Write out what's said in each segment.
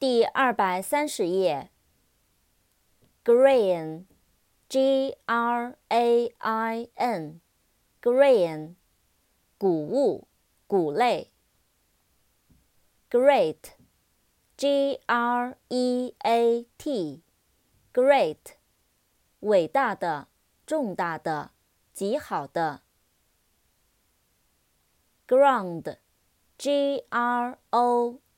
第二百三十页。Grain，G-R-A-I-N，Grain，谷物、谷类。Great，G-R-E-A-T，Great，伟大的、重大的、极好的。Ground, G-R-O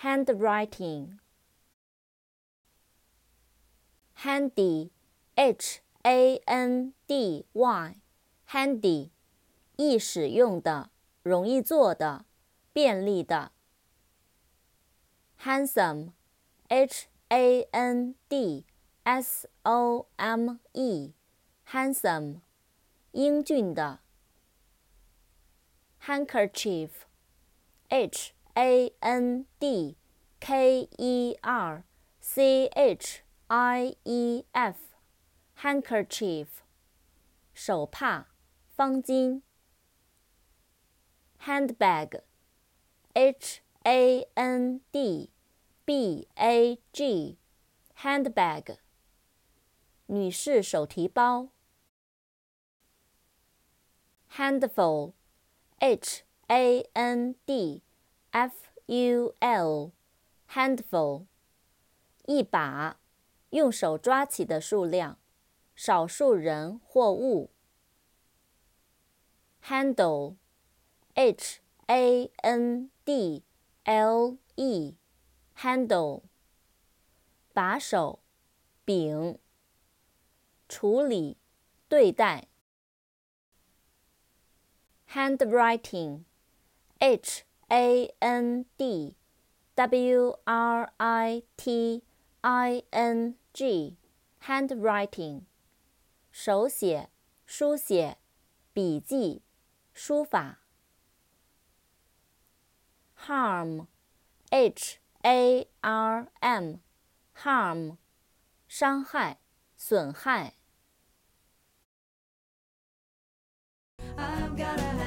handsome、handkerchief、handbag、handful、handle、handwriting。handy, h-a-n-d-y, handy，易使用的，容易做的，便利的。handsome, h a n d s o m e, handsome, 英俊的。handkerchief, h a n d k e r c h i e f, handkerchief, 手帕，方巾。handbag, h a n d b a g handbag 女士手提包 handful h a n d f u l handful 一把用手抓起的数量少数人或物 handle h a n d L E handle 把手柄处理对待 handwriting H A N D W R I T I N G handwriting 手写书写笔记书法 harm, h a r m, harm，伤害、损害。I've got